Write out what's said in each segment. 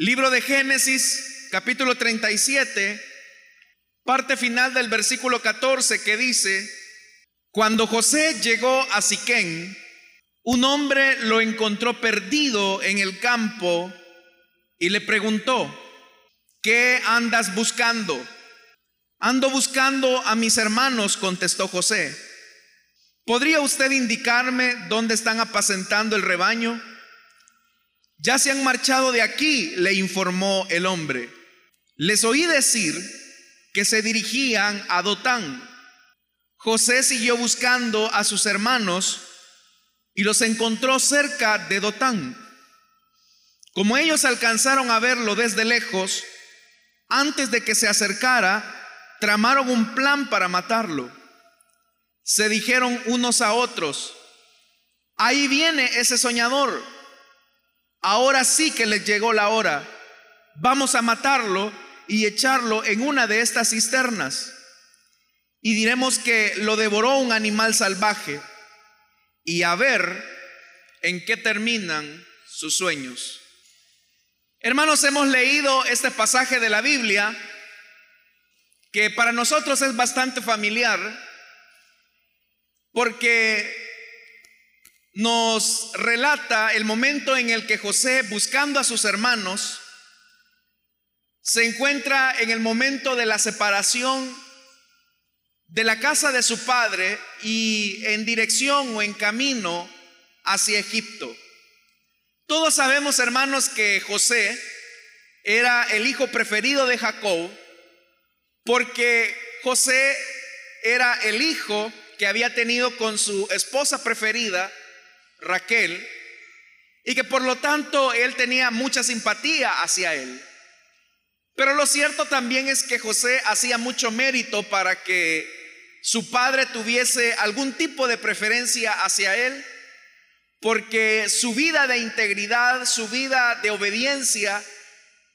Libro de Génesis, capítulo 37, parte final del versículo 14 que dice, cuando José llegó a Siquén, un hombre lo encontró perdido en el campo y le preguntó, ¿qué andas buscando? Ando buscando a mis hermanos, contestó José. ¿Podría usted indicarme dónde están apacentando el rebaño? Ya se han marchado de aquí, le informó el hombre. Les oí decir que se dirigían a Dotán. José siguió buscando a sus hermanos y los encontró cerca de Dotán. Como ellos alcanzaron a verlo desde lejos, antes de que se acercara, tramaron un plan para matarlo. Se dijeron unos a otros, ahí viene ese soñador ahora sí que les llegó la hora. Vamos a matarlo y echarlo en una de estas cisternas. Y diremos que lo devoró un animal salvaje. Y a ver en qué terminan sus sueños. Hermanos, hemos leído este pasaje de la Biblia que para nosotros es bastante familiar porque nos relata el momento en el que José, buscando a sus hermanos, se encuentra en el momento de la separación de la casa de su padre y en dirección o en camino hacia Egipto. Todos sabemos, hermanos, que José era el hijo preferido de Jacob porque José era el hijo que había tenido con su esposa preferida, Raquel, y que por lo tanto él tenía mucha simpatía hacia él. Pero lo cierto también es que José hacía mucho mérito para que su padre tuviese algún tipo de preferencia hacia él, porque su vida de integridad, su vida de obediencia,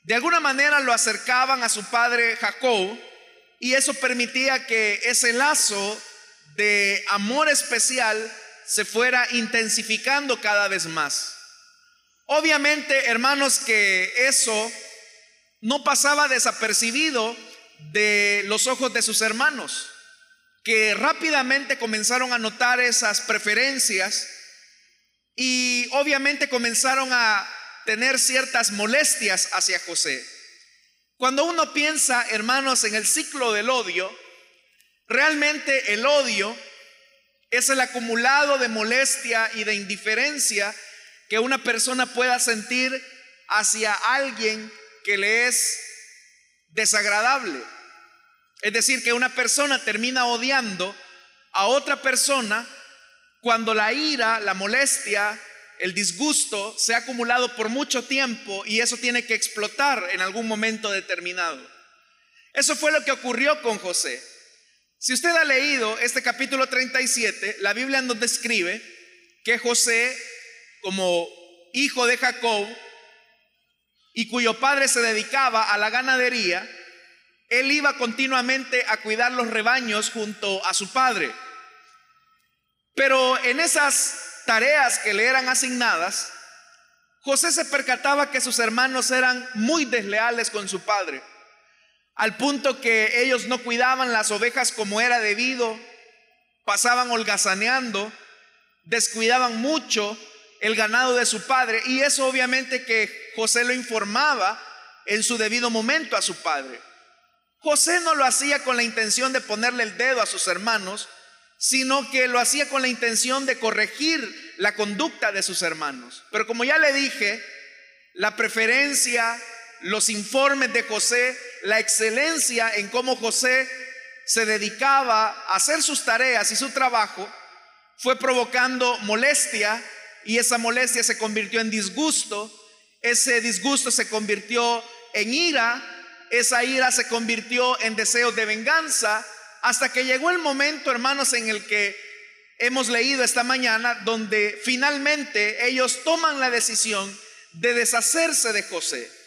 de alguna manera lo acercaban a su padre Jacob, y eso permitía que ese lazo de amor especial se fuera intensificando cada vez más. Obviamente, hermanos, que eso no pasaba desapercibido de los ojos de sus hermanos, que rápidamente comenzaron a notar esas preferencias y obviamente comenzaron a tener ciertas molestias hacia José. Cuando uno piensa, hermanos, en el ciclo del odio, realmente el odio es el acumulado de molestia y de indiferencia que una persona pueda sentir hacia alguien que le es desagradable. Es decir, que una persona termina odiando a otra persona cuando la ira, la molestia, el disgusto se ha acumulado por mucho tiempo y eso tiene que explotar en algún momento determinado. Eso fue lo que ocurrió con José. Si usted ha leído este capítulo 37, la Biblia nos describe que José, como hijo de Jacob, y cuyo padre se dedicaba a la ganadería, él iba continuamente a cuidar los rebaños junto a su padre. Pero en esas tareas que le eran asignadas, José se percataba que sus hermanos eran muy desleales con su padre al punto que ellos no cuidaban las ovejas como era debido, pasaban holgazaneando, descuidaban mucho el ganado de su padre y eso obviamente que José lo informaba en su debido momento a su padre. José no lo hacía con la intención de ponerle el dedo a sus hermanos, sino que lo hacía con la intención de corregir la conducta de sus hermanos. Pero como ya le dije, la preferencia, los informes de José, la excelencia en cómo José se dedicaba a hacer sus tareas y su trabajo, fue provocando molestia y esa molestia se convirtió en disgusto, ese disgusto se convirtió en ira, esa ira se convirtió en deseos de venganza, hasta que llegó el momento, hermanos, en el que hemos leído esta mañana, donde finalmente ellos toman la decisión de deshacerse de José.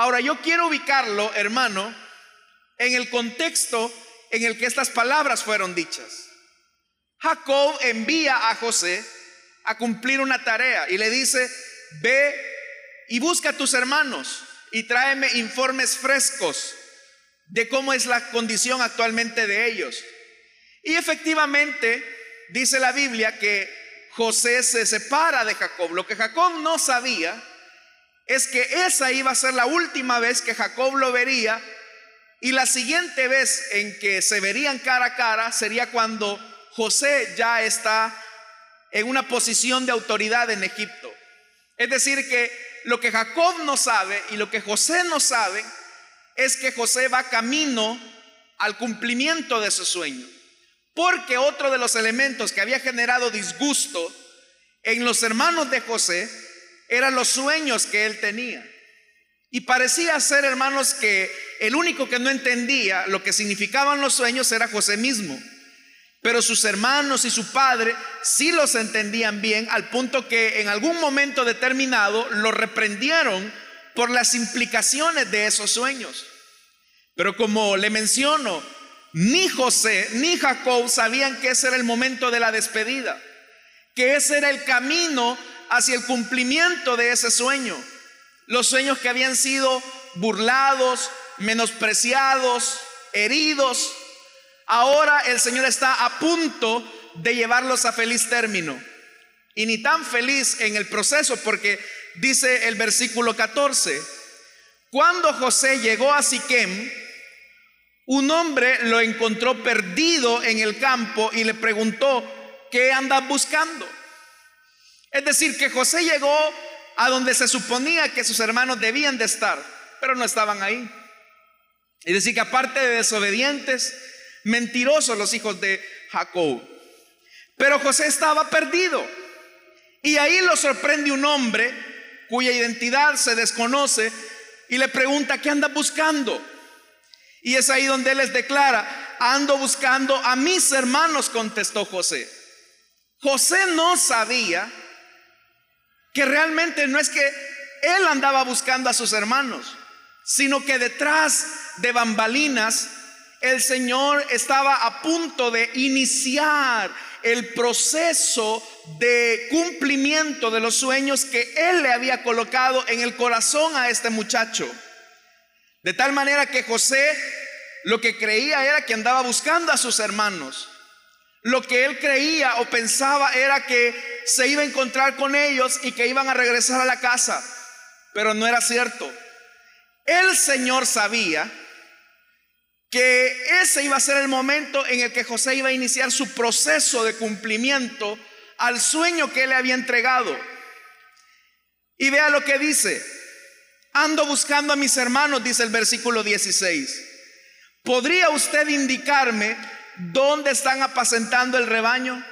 Ahora yo quiero ubicarlo, hermano, en el contexto en el que estas palabras fueron dichas. Jacob envía a José a cumplir una tarea y le dice, ve y busca a tus hermanos y tráeme informes frescos de cómo es la condición actualmente de ellos. Y efectivamente, dice la Biblia que José se separa de Jacob. Lo que Jacob no sabía es que esa iba a ser la última vez que Jacob lo vería y la siguiente vez en que se verían cara a cara sería cuando José ya está en una posición de autoridad en Egipto. Es decir, que lo que Jacob no sabe y lo que José no sabe es que José va camino al cumplimiento de su sueño. Porque otro de los elementos que había generado disgusto en los hermanos de José eran los sueños que él tenía. Y parecía ser, hermanos, que el único que no entendía lo que significaban los sueños era José mismo. Pero sus hermanos y su padre sí los entendían bien al punto que en algún momento determinado lo reprendieron por las implicaciones de esos sueños. Pero como le menciono, ni José ni Jacob sabían que ese era el momento de la despedida, que ese era el camino hacia el cumplimiento de ese sueño. Los sueños que habían sido burlados, menospreciados, heridos. Ahora el Señor está a punto de llevarlos a feliz término. Y ni tan feliz en el proceso porque dice el versículo 14, cuando José llegó a Siquem, un hombre lo encontró perdido en el campo y le preguntó, ¿qué andas buscando? Es decir, que José llegó a donde se suponía que sus hermanos debían de estar, pero no estaban ahí. Es decir, que aparte de desobedientes, mentirosos los hijos de Jacob. Pero José estaba perdido. Y ahí lo sorprende un hombre cuya identidad se desconoce y le pregunta, ¿qué anda buscando? Y es ahí donde él les declara, ando buscando a mis hermanos, contestó José. José no sabía que realmente no es que él andaba buscando a sus hermanos, sino que detrás de bambalinas el Señor estaba a punto de iniciar el proceso de cumplimiento de los sueños que Él le había colocado en el corazón a este muchacho. De tal manera que José lo que creía era que andaba buscando a sus hermanos. Lo que él creía o pensaba era que se iba a encontrar con ellos y que iban a regresar a la casa, pero no era cierto. El Señor sabía que ese iba a ser el momento en el que José iba a iniciar su proceso de cumplimiento al sueño que él le había entregado. Y vea lo que dice. Ando buscando a mis hermanos, dice el versículo 16. ¿Podría usted indicarme ¿dónde están apacentando el rebaño?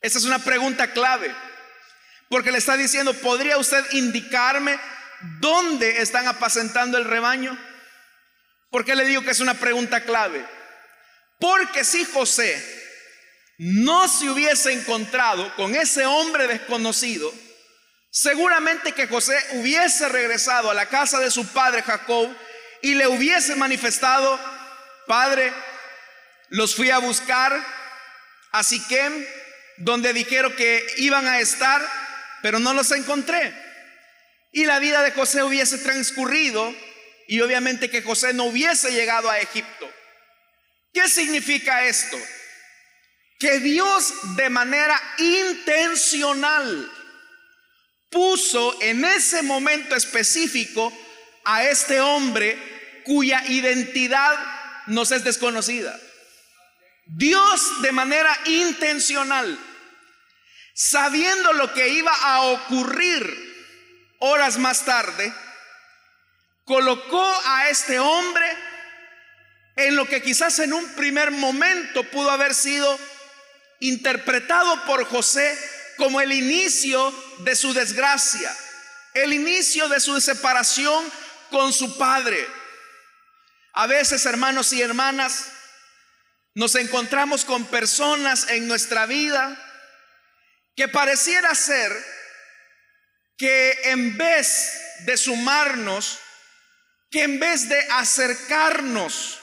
Esa es una pregunta clave. Porque le está diciendo, ¿podría usted indicarme dónde están apacentando el rebaño? ¿Por qué le digo que es una pregunta clave? Porque si José no se hubiese encontrado con ese hombre desconocido, seguramente que José hubiese regresado a la casa de su padre Jacob y le hubiese manifestado, Padre, los fui a buscar a Siquem, donde dijeron que iban a estar, pero no los encontré. Y la vida de José hubiese transcurrido y obviamente que José no hubiese llegado a Egipto. ¿Qué significa esto? Que Dios de manera intencional puso en ese momento específico a este hombre cuya identidad nos es desconocida. Dios de manera intencional, sabiendo lo que iba a ocurrir horas más tarde, colocó a este hombre en lo que quizás en un primer momento pudo haber sido interpretado por José como el inicio de su desgracia, el inicio de su separación con su padre. A veces, hermanos y hermanas, nos encontramos con personas en nuestra vida que pareciera ser que en vez de sumarnos, que en vez de acercarnos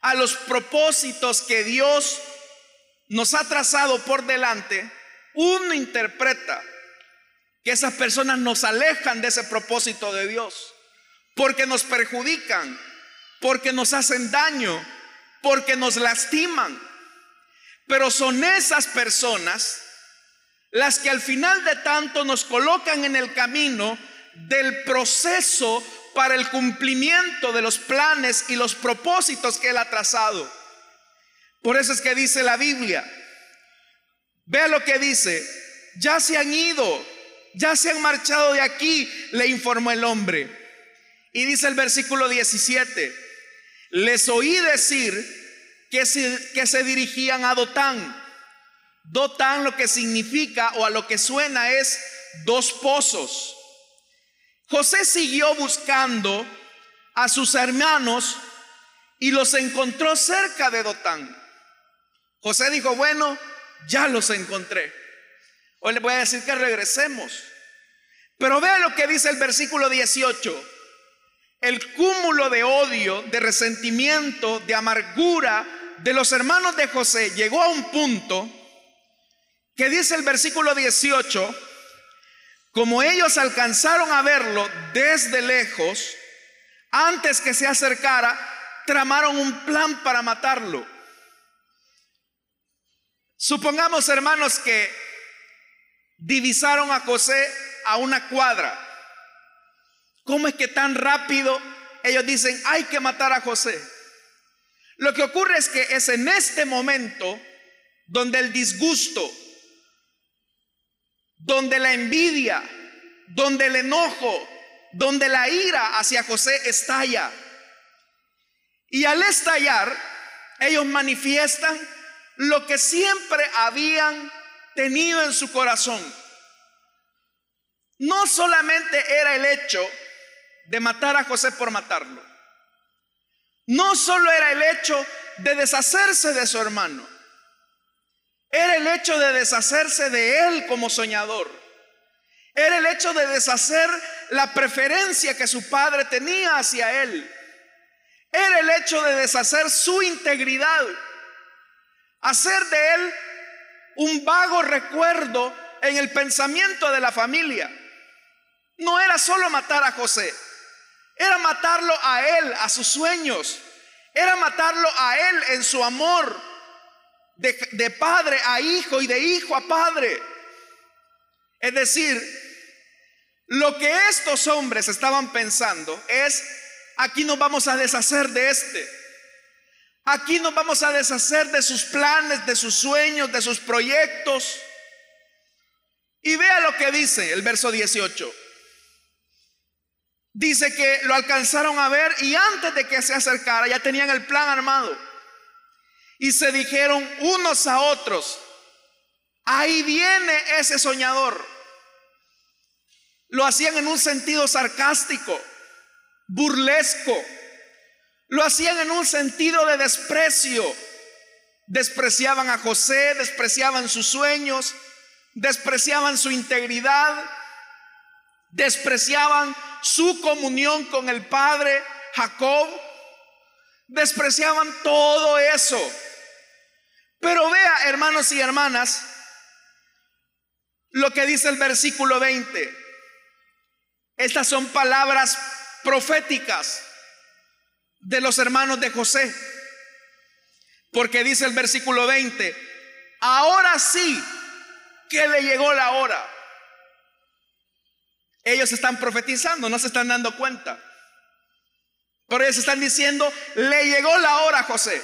a los propósitos que Dios nos ha trazado por delante, uno interpreta que esas personas nos alejan de ese propósito de Dios, porque nos perjudican, porque nos hacen daño, porque nos lastiman. Pero son esas personas las que al final de tanto nos colocan en el camino del proceso para el cumplimiento de los planes y los propósitos que Él ha trazado. Por eso es que dice la Biblia, vea lo que dice, ya se han ido, ya se han marchado de aquí, le informó el hombre. Y dice el versículo 17, les oí decir que se, que se dirigían a Dotán. Dotán lo que significa o a lo que suena es dos pozos. José siguió buscando a sus hermanos y los encontró cerca de Dotán. José dijo, bueno, ya los encontré. Hoy le voy a decir que regresemos. Pero vea lo que dice el versículo 18. El cúmulo de odio, de resentimiento, de amargura de los hermanos de José llegó a un punto que dice el versículo 18, como ellos alcanzaron a verlo desde lejos, antes que se acercara, tramaron un plan para matarlo. Supongamos, hermanos, que divisaron a José a una cuadra. ¿Cómo es que tan rápido ellos dicen, hay que matar a José? Lo que ocurre es que es en este momento donde el disgusto, donde la envidia, donde el enojo, donde la ira hacia José estalla. Y al estallar, ellos manifiestan lo que siempre habían tenido en su corazón. No solamente era el hecho de matar a José por matarlo. No solo era el hecho de deshacerse de su hermano. Era el hecho de deshacerse de él como soñador. Era el hecho de deshacer la preferencia que su padre tenía hacia él. Era el hecho de deshacer su integridad. Hacer de él un vago recuerdo en el pensamiento de la familia. No era solo matar a José, era matarlo a él, a sus sueños. Era matarlo a él en su amor de, padre a hijo y de hijo a padre. Es decir, lo que estos hombres estaban pensando es, aquí nos vamos a deshacer de este. Aquí nos vamos a deshacer de sus planes, de sus sueños, de sus proyectos. Y vea lo que dice el verso 18. Dice que lo alcanzaron a ver y antes de que se acercara ya tenían el plan armado y se dijeron unos a otros, ahí viene ese soñador. Lo hacían en un sentido sarcástico, burlesco. Lo hacían en un sentido de desprecio. Despreciaban a José, despreciaban sus sueños, despreciaban su integridad, despreciaban su comunión con el Padre Jacob, despreciaban todo eso. Pero vea, hermanos y hermanas, lo que dice el versículo 20. Estas son palabras proféticas de los hermanos de José. Porque dice el versículo 20, ahora sí que le llegó la hora. Ellos están profetizando, no se están dando cuenta. Pero ellos están diciendo, le llegó la hora a José.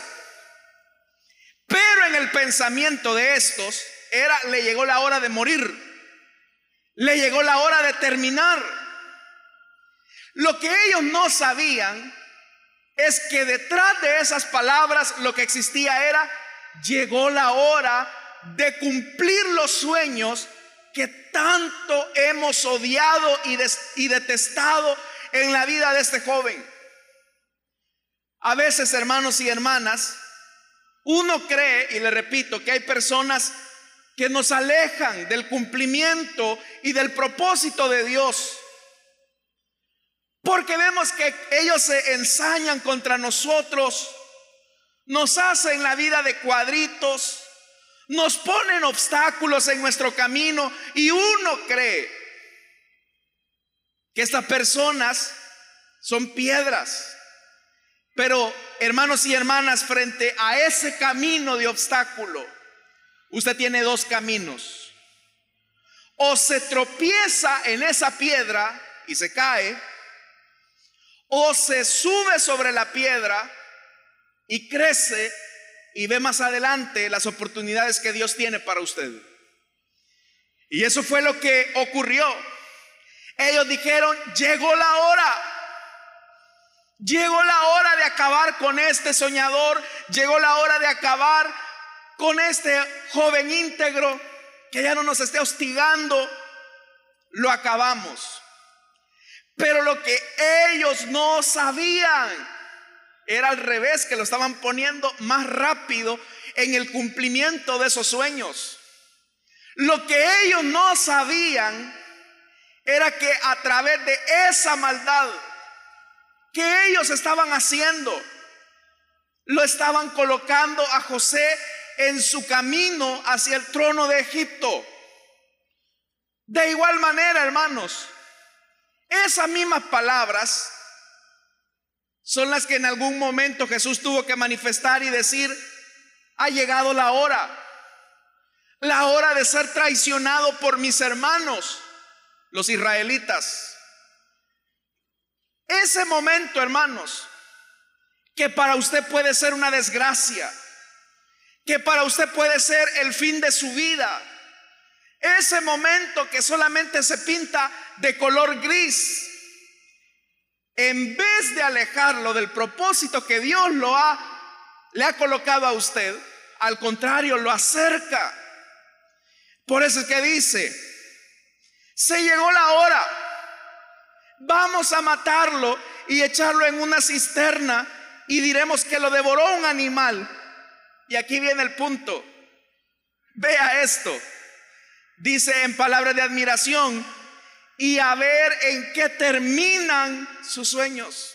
Pero en el pensamiento de estos era, le llegó la hora de morir. Le llegó la hora de terminar. Lo que ellos no sabían es que detrás de esas palabras lo que existía era, llegó la hora de cumplir los sueños que tanto hemos odiado y, detestado en la vida de este joven. A veces, hermanos y hermanas, uno cree, y le repito, que hay personas que nos alejan del cumplimiento y del propósito de Dios. Porque vemos que ellos se ensañan contra nosotros, nos hacen la vida de cuadritos, nos ponen obstáculos en nuestro camino y uno cree que estas personas son piedras. Pero hermanos y hermanas, frente a ese camino de obstáculo, usted tiene dos caminos. O se tropieza en esa piedra y se cae, o se sube sobre la piedra y crece y ve más adelante las oportunidades que Dios tiene para usted. Y eso fue lo que ocurrió. Ellos dijeron, llegó la hora. Llegó la hora de acabar con este soñador. Llegó la hora de acabar con este joven íntegro que ya no nos esté hostigando. Lo acabamos. Pero lo que ellos no sabían era al revés, que lo estaban poniendo más rápido en el cumplimiento de esos sueños. Lo que ellos no sabían era que a través de esa maldad que ellos estaban haciendo, lo estaban colocando a José en su camino hacia el trono de Egipto. De igual manera, hermanos, esas mismas palabras son las que en algún momento Jesús tuvo que manifestar y decir, ha llegado la hora, la hora de ser traicionado por mis hermanos, los israelitas. Ese momento, hermanos, que para usted puede ser una desgracia, que para usted puede ser el fin de su vida, ese momento que solamente se pinta de color gris, en vez de alejarlo del propósito que Dios lo ha le ha colocado a usted, al contrario, lo acerca. Por eso es que dice, se llegó la hora, vamos a matarlo y echarlo en una cisterna y diremos que lo devoró un animal. Y aquí viene el punto. Vea esto. Dice en palabras de admiración, y a ver en qué terminan sus sueños.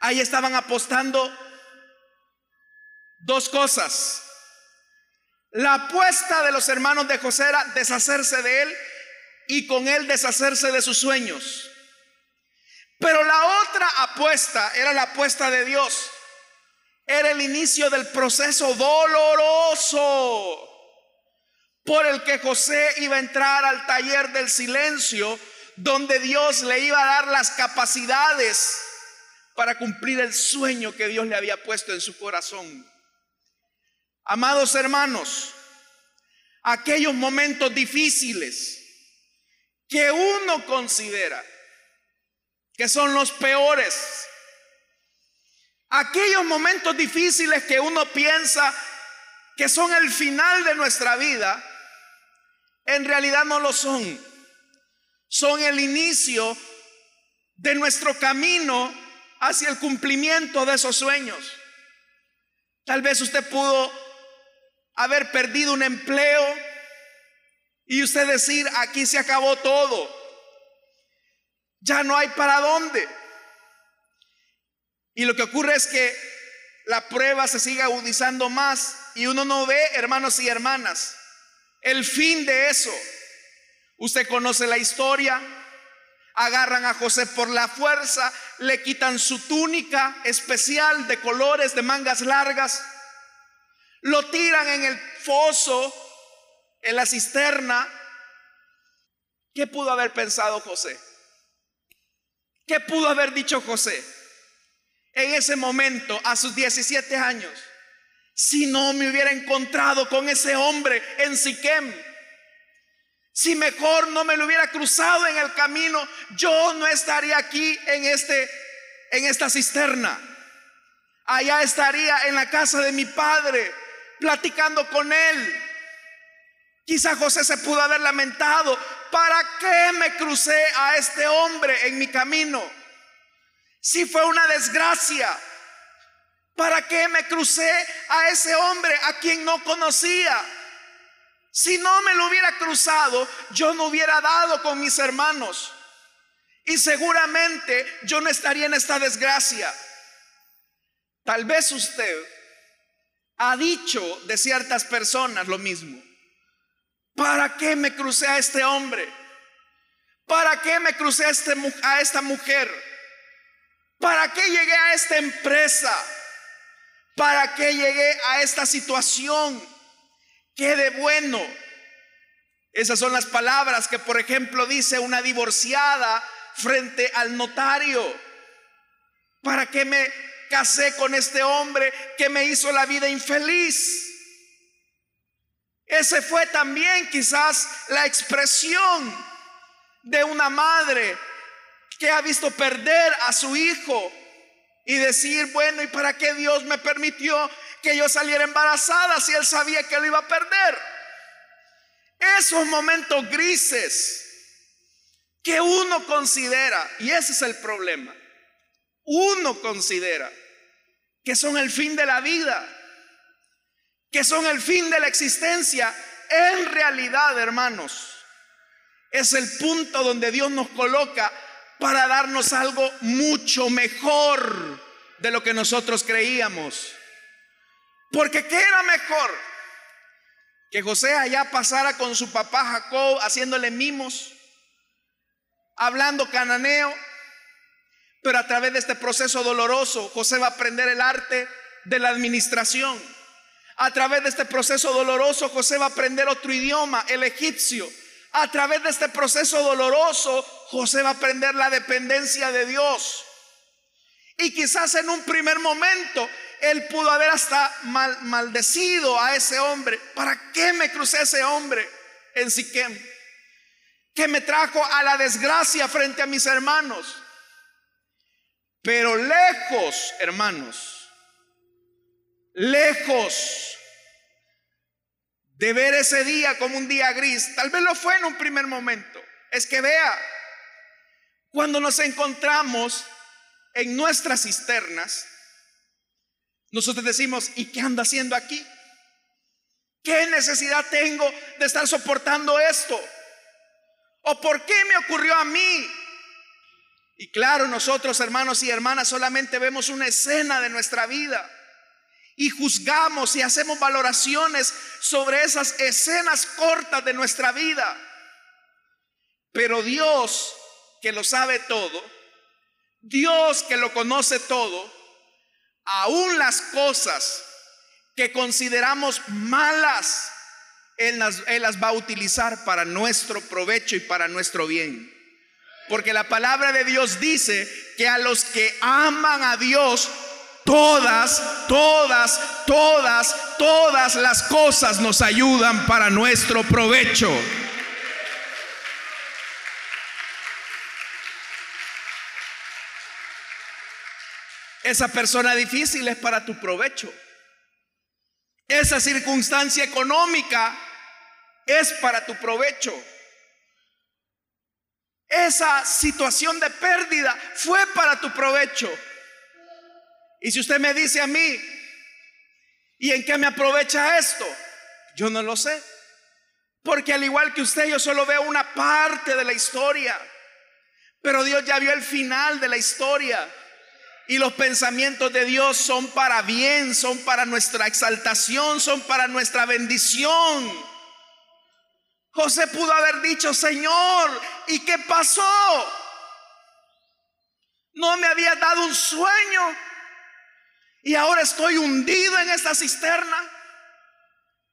Ahí estaban apostando dos cosas. La apuesta de los hermanos de José era deshacerse de él y con él deshacerse de sus sueños. Pero la otra apuesta era la apuesta de Dios. Era el inicio del proceso doloroso por el que José iba a entrar al taller del silencio, donde Dios le iba a dar las capacidades para cumplir el sueño que Dios le había puesto en su corazón. Amados hermanos, aquellos momentos difíciles que uno considera que son los peores, aquellos momentos difíciles que uno piensa que son el final de nuestra vida, en realidad no lo son. Son el inicio de nuestro camino hacia el cumplimiento de esos sueños. Tal vez usted pudo haber perdido un empleo y usted decir, aquí se acabó todo. Ya no hay para dónde. Y lo que ocurre es que la prueba se sigue agudizando más y uno no ve, hermanos y hermanas, el fin de eso. Usted conoce la historia. Agarran a José por la fuerza, le quitan su túnica especial de colores, de mangas largas, lo tiran en el foso, en la cisterna. ¿Qué pudo haber pensado José? ¿Qué pudo haber dicho José en ese momento, a sus 17 años? Si no me hubiera encontrado con ese hombre en Siquem. Si mejor no me lo hubiera cruzado en el camino, yo no estaría aquí en este en esta cisterna. Allá estaría en la casa de mi padre platicando con él. Quizá José se pudo haber lamentado, ¿para qué me crucé a este hombre en mi camino? Si fue una desgracia, ¿Para qué me crucé a ese hombre a quien no conocía? Si no me lo hubiera cruzado, yo no hubiera dado con mis hermanos. Y seguramente yo no estaría en esta desgracia. Tal vez usted ha dicho de ciertas personas lo mismo. ¿Para qué me crucé a este hombre? ¿Para qué me crucé a, este, a esta mujer? ¿Para qué llegué a esta empresa? ¿Para qué llegué a esta situación? ¿Qué de bueno? Esas son las palabras que, por ejemplo, dice una divorciada frente al notario. ¿Para qué me casé con este hombre que me hizo la vida infeliz? Ese fue también quizás la expresión de una madre que ha visto perder a su hijo y decir, bueno, ¿y para qué Dios me permitió que yo saliera embarazada si él sabía que lo iba a perder? Esos momentos grises que uno considera, y ese es el problema, uno considera que son el fin de la vida, que son el fin de la existencia, en realidad, hermanos, es el punto donde Dios nos coloca para darnos algo mucho mejor de lo que nosotros creíamos. Porque ¿qué era mejor? Que José allá pasara con su papá Jacob haciéndole mimos, hablando cananeo, pero a través de este proceso doloroso José va a aprender el arte de la administración. A través de este proceso doloroso José va a aprender otro idioma, el egipcio. A través de este proceso doloroso José va a aprender la dependencia de Dios. Y quizás en un primer momento él pudo haber hasta maldecido a ese hombre. ¿Para qué me crucé ese hombre en Siquem? Que me trajo a la desgracia frente a mis hermanos. Pero lejos, hermanos, lejos de ver ese día como un día gris, tal vez lo fue en un primer momento, es que vea, cuando nos encontramos en nuestras cisternas, nosotros decimos, ¿y qué anda haciendo aquí? ¿Qué necesidad tengo de estar soportando esto? ¿O por qué me ocurrió a mí? Y claro, nosotros hermanos y hermanas solamente vemos una escena de nuestra vida y juzgamos y hacemos valoraciones sobre esas escenas cortas de nuestra vida. Pero Dios, que lo sabe todo, Dios que lo conoce todo, aún las cosas que consideramos malas, Él las, Él las va a utilizar para nuestro provecho y para nuestro bien. Porque la palabra de Dios dice que a los que aman a Dios, todas, todas, todas, todas las cosas nos ayudan para nuestro provecho. Esa persona difícil es para tu provecho. Esa circunstancia económica es para tu provecho. Esa situación de pérdida fue para tu provecho. Y si usted me dice a mí, ¿y en qué me aprovecha esto? Yo no lo sé. Porque al igual que usted, yo solo veo una parte de la historia. Pero Dios ya vio el final de la historia. Y los pensamientos de Dios son para bien, son para nuestra exaltación, son para nuestra bendición. José pudo haber dicho, Señor, ¿y qué pasó? No me había dado un sueño y ahora estoy hundido en esta cisterna.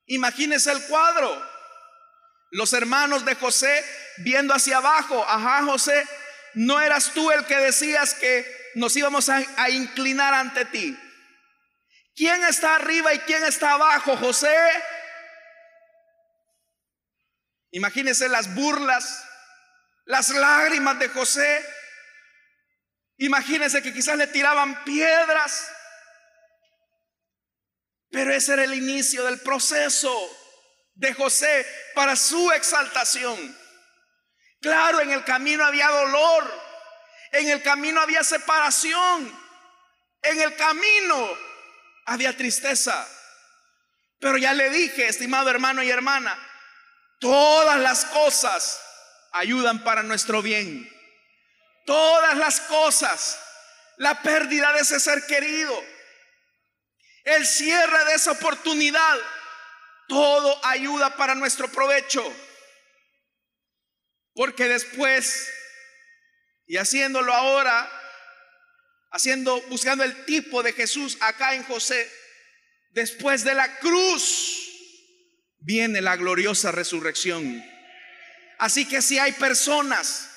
Imagínese el cuadro. Los hermanos de José viendo hacia abajo. Ajá, José, no eras tú el que decías que nos íbamos a, inclinar ante ti. ¿Quién está arriba y quién está abajo, José? Imagínese las burlas, las lágrimas de José. Imagínese que quizás le tiraban piedras. Pero ese era el inicio del proceso de José para su exaltación. Claro, en el camino había dolor, en el camino había separación, en el camino había tristeza. Pero ya le dije, estimado hermano y hermana, todas las cosas ayudan para nuestro bien. Todas las cosas, la pérdida de ese ser querido, el cierre de esa oportunidad, todo ayuda para nuestro provecho. Porque después, y haciéndolo ahora, haciendo, buscando el tipo de Jesús acá en José, después de la cruz, viene la gloriosa resurrección. Así que si hay personas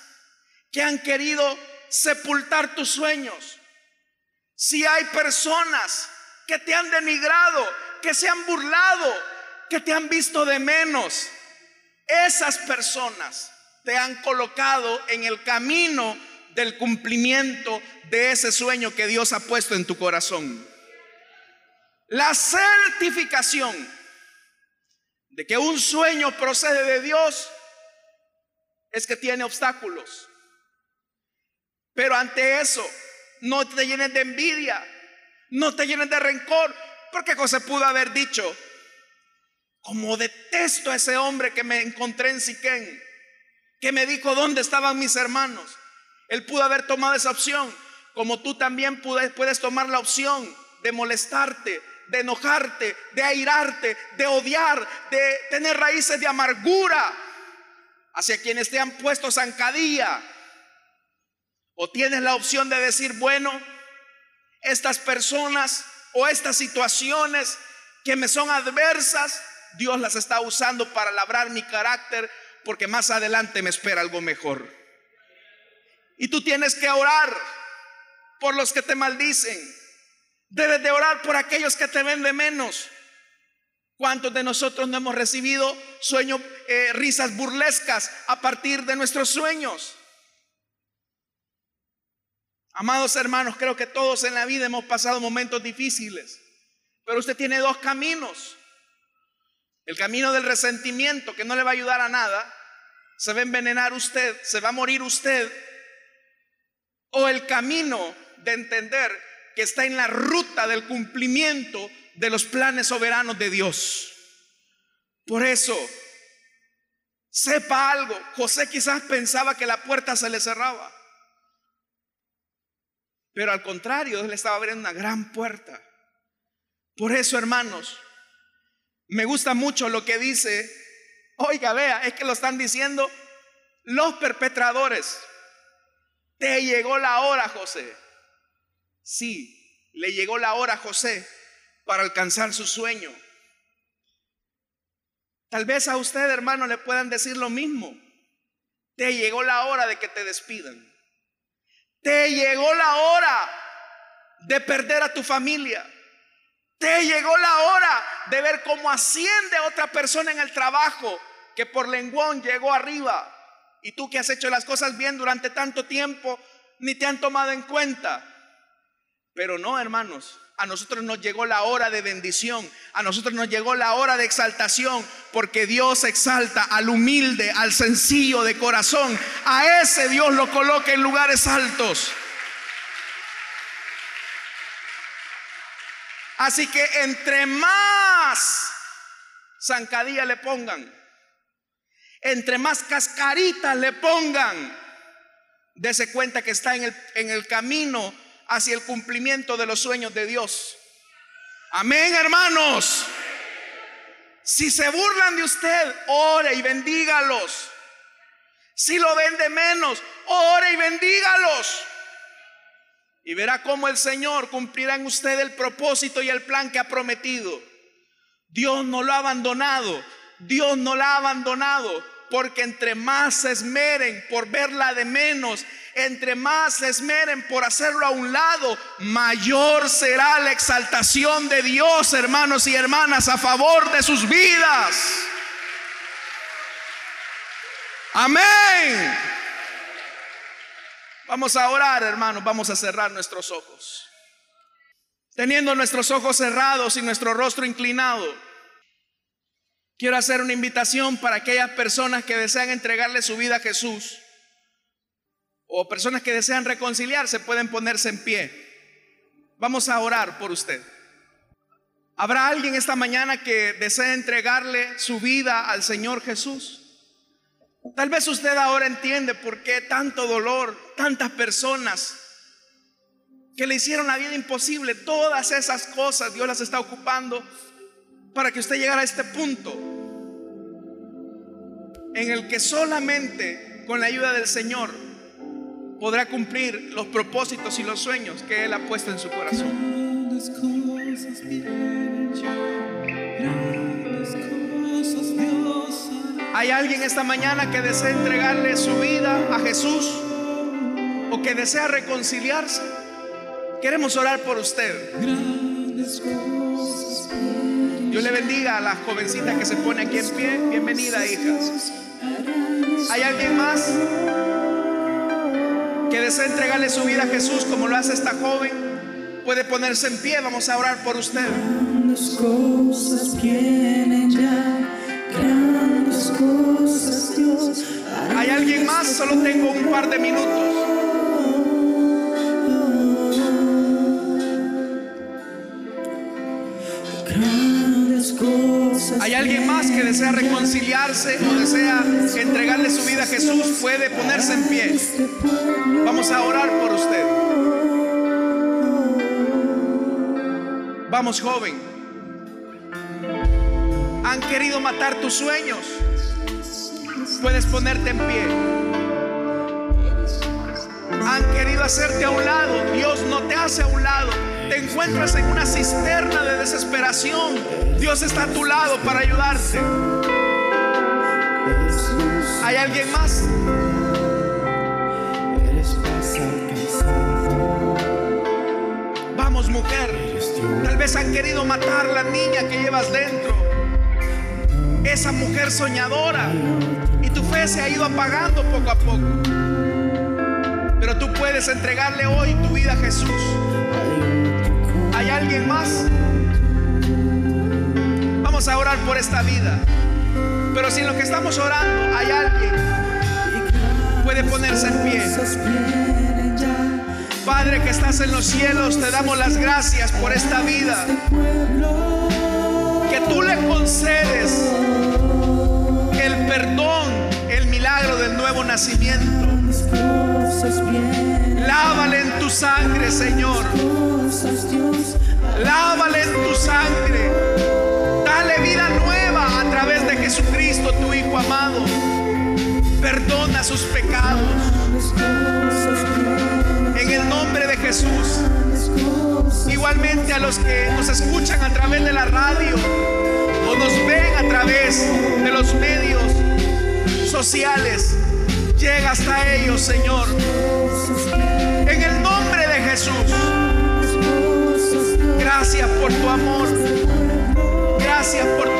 que han querido sepultar tus sueños, si hay personas que te han denigrado, que se han burlado, que te han visto de menos, esas personas te han colocado en el camino del cumplimiento de ese sueño que Dios ha puesto en tu corazón. La certificación de que un sueño procede de Dios es que tiene obstáculos. Pero ante eso, no te llenes de envidia, no te llenes de rencor, porque José pudo haber dicho, como detesto a ese hombre que me encontré en Siquén, que me dijo dónde estaban mis hermanos. Él pudo haber tomado esa opción, como tú también puedes tomar la opción de molestarte, de enojarte, de airarte, de odiar, de tener raíces de amargura hacia quienes te han puesto zancadilla. O tienes la opción de decir, bueno, estas personas o estas situaciones que me son adversas, Dios las está usando para labrar mi carácter porque más adelante me espera algo mejor. Y tú tienes que orar por los que te maldicen. Debes de orar por aquellos que te ven de menos. ¿Cuántos de nosotros no hemos recibido sueños, eh, risas burlescas a partir de nuestros sueños? Amados hermanos, creo que todos en la vida hemos pasado momentos difíciles, pero usted tiene dos caminos. El camino del resentimiento, que no le va a ayudar a nada, se va a envenenar usted, se va a morir usted. O el camino de entender que está en la ruta del cumplimiento de los planes soberanos de Dios. Por eso, sepa algo, José quizás pensaba que la puerta se le cerraba. Pero al contrario, Él le estaba abriendo una gran puerta. Por eso, hermanos, me gusta mucho lo que dice, oiga, vea, es que lo están diciendo los perpetradores. Te llegó la hora, José. Sí, le llegó la hora a José para alcanzar su sueño. Tal vez a usted, hermano, le puedan decir lo mismo. Te llegó la hora de que te despidan. Te llegó la hora de perder a tu familia. Te llegó la hora de ver cómo asciende otra persona en el trabajo que por lenguón llegó arriba. Y tú que has hecho las cosas bien durante tanto tiempo, ni te han tomado en cuenta. Pero no, hermanos, a nosotros nos llegó la hora de bendición, a nosotros nos llegó la hora de exaltación, porque Dios exalta al humilde, al sencillo de corazón. A ese Dios lo coloca en lugares altos. Así que entre más zancadilla le pongan, entre más cascaritas le pongan, dese cuenta que está en el, en el camino hacia el cumplimiento de los sueños de Dios. Amén, hermanos. Si se burlan de usted, ore y bendígalos. Si lo ven de menos, ore y bendígalos y verá cómo el Señor cumplirá en usted el propósito y el plan que ha prometido. Dios no lo ha abandonado, Dios no la ha abandonado, porque entre más se esmeren por verla de menos, entre más se esmeren por hacerlo a un lado, mayor será la exaltación de Dios, hermanos y hermanas, a favor de sus vidas. Amén. Vamos a orar, hermanos, vamos a cerrar nuestros ojos. Teniendo nuestros ojos cerrados y nuestro rostro inclinado, quiero hacer una invitación para aquellas personas que desean entregarle su vida a Jesús o personas que desean reconciliarse pueden ponerse en pie. Vamos a orar por usted. ¿Habrá alguien esta mañana que desea entregarle su vida al Señor Jesús? Tal vez usted ahora entiende por qué tanto dolor, tantas personas que le hicieron la vida imposible, todas esas cosas Dios las está ocupando para que usted llegara a este punto en el que solamente con la ayuda del Señor, podrá cumplir los propósitos y los sueños que Él ha puesto en su corazón. ¿Hay alguien esta mañana que desea entregarle su vida a Jesús o que desea reconciliarse? Queremos orar por usted. Dios le bendiga a la jovencita que se pone aquí en pie. Bienvenida, hija. ¿Hay alguien más que desea entregarle su vida a Jesús como lo hace esta joven? Puede ponerse en pie. Vamos a orar por usted. ¿Hay alguien más? Solo tengo un par de minutos. ¿Hay alguien más que desea reconciliarse o desea entregarle su vida a Jesús? Puede ponerse en pie. Vamos a orar por usted. Vamos, joven. Han querido matar tus sueños. Puedes ponerte en pie. Han querido hacerte a un lado. Dios no te hace a un lado. Te encuentras en una cisterna de desesperación. Dios está a tu lado para ayudarte. ¿Hay alguien más? Vamos, mujer. Tal vez han querido matar la niña que llevas dentro. Esa mujer soñadora. Tu fe se ha ido apagando poco a poco. Pero tú puedes entregarle hoy tu vida a Jesús. ¿Hay alguien más? Vamos a orar por esta vida. Pero si lo que estamos orando hay alguien, puede ponerse en pie. Padre que estás en los cielos, te damos las gracias por esta vida. que tú le concedes el perdón, nuevo nacimiento. Lávale en tu sangre, Señor. Lávale en tu sangre. Dale vida nueva a través de Jesucristo, tu Hijo amado. Perdona sus pecados. En el nombre de Jesús. Igualmente a los que nos escuchan a través de la radio o nos ven a través de los medios sociales, llega hasta ellos, Señor. En el nombre de Jesús, gracias por tu amor, gracias por tu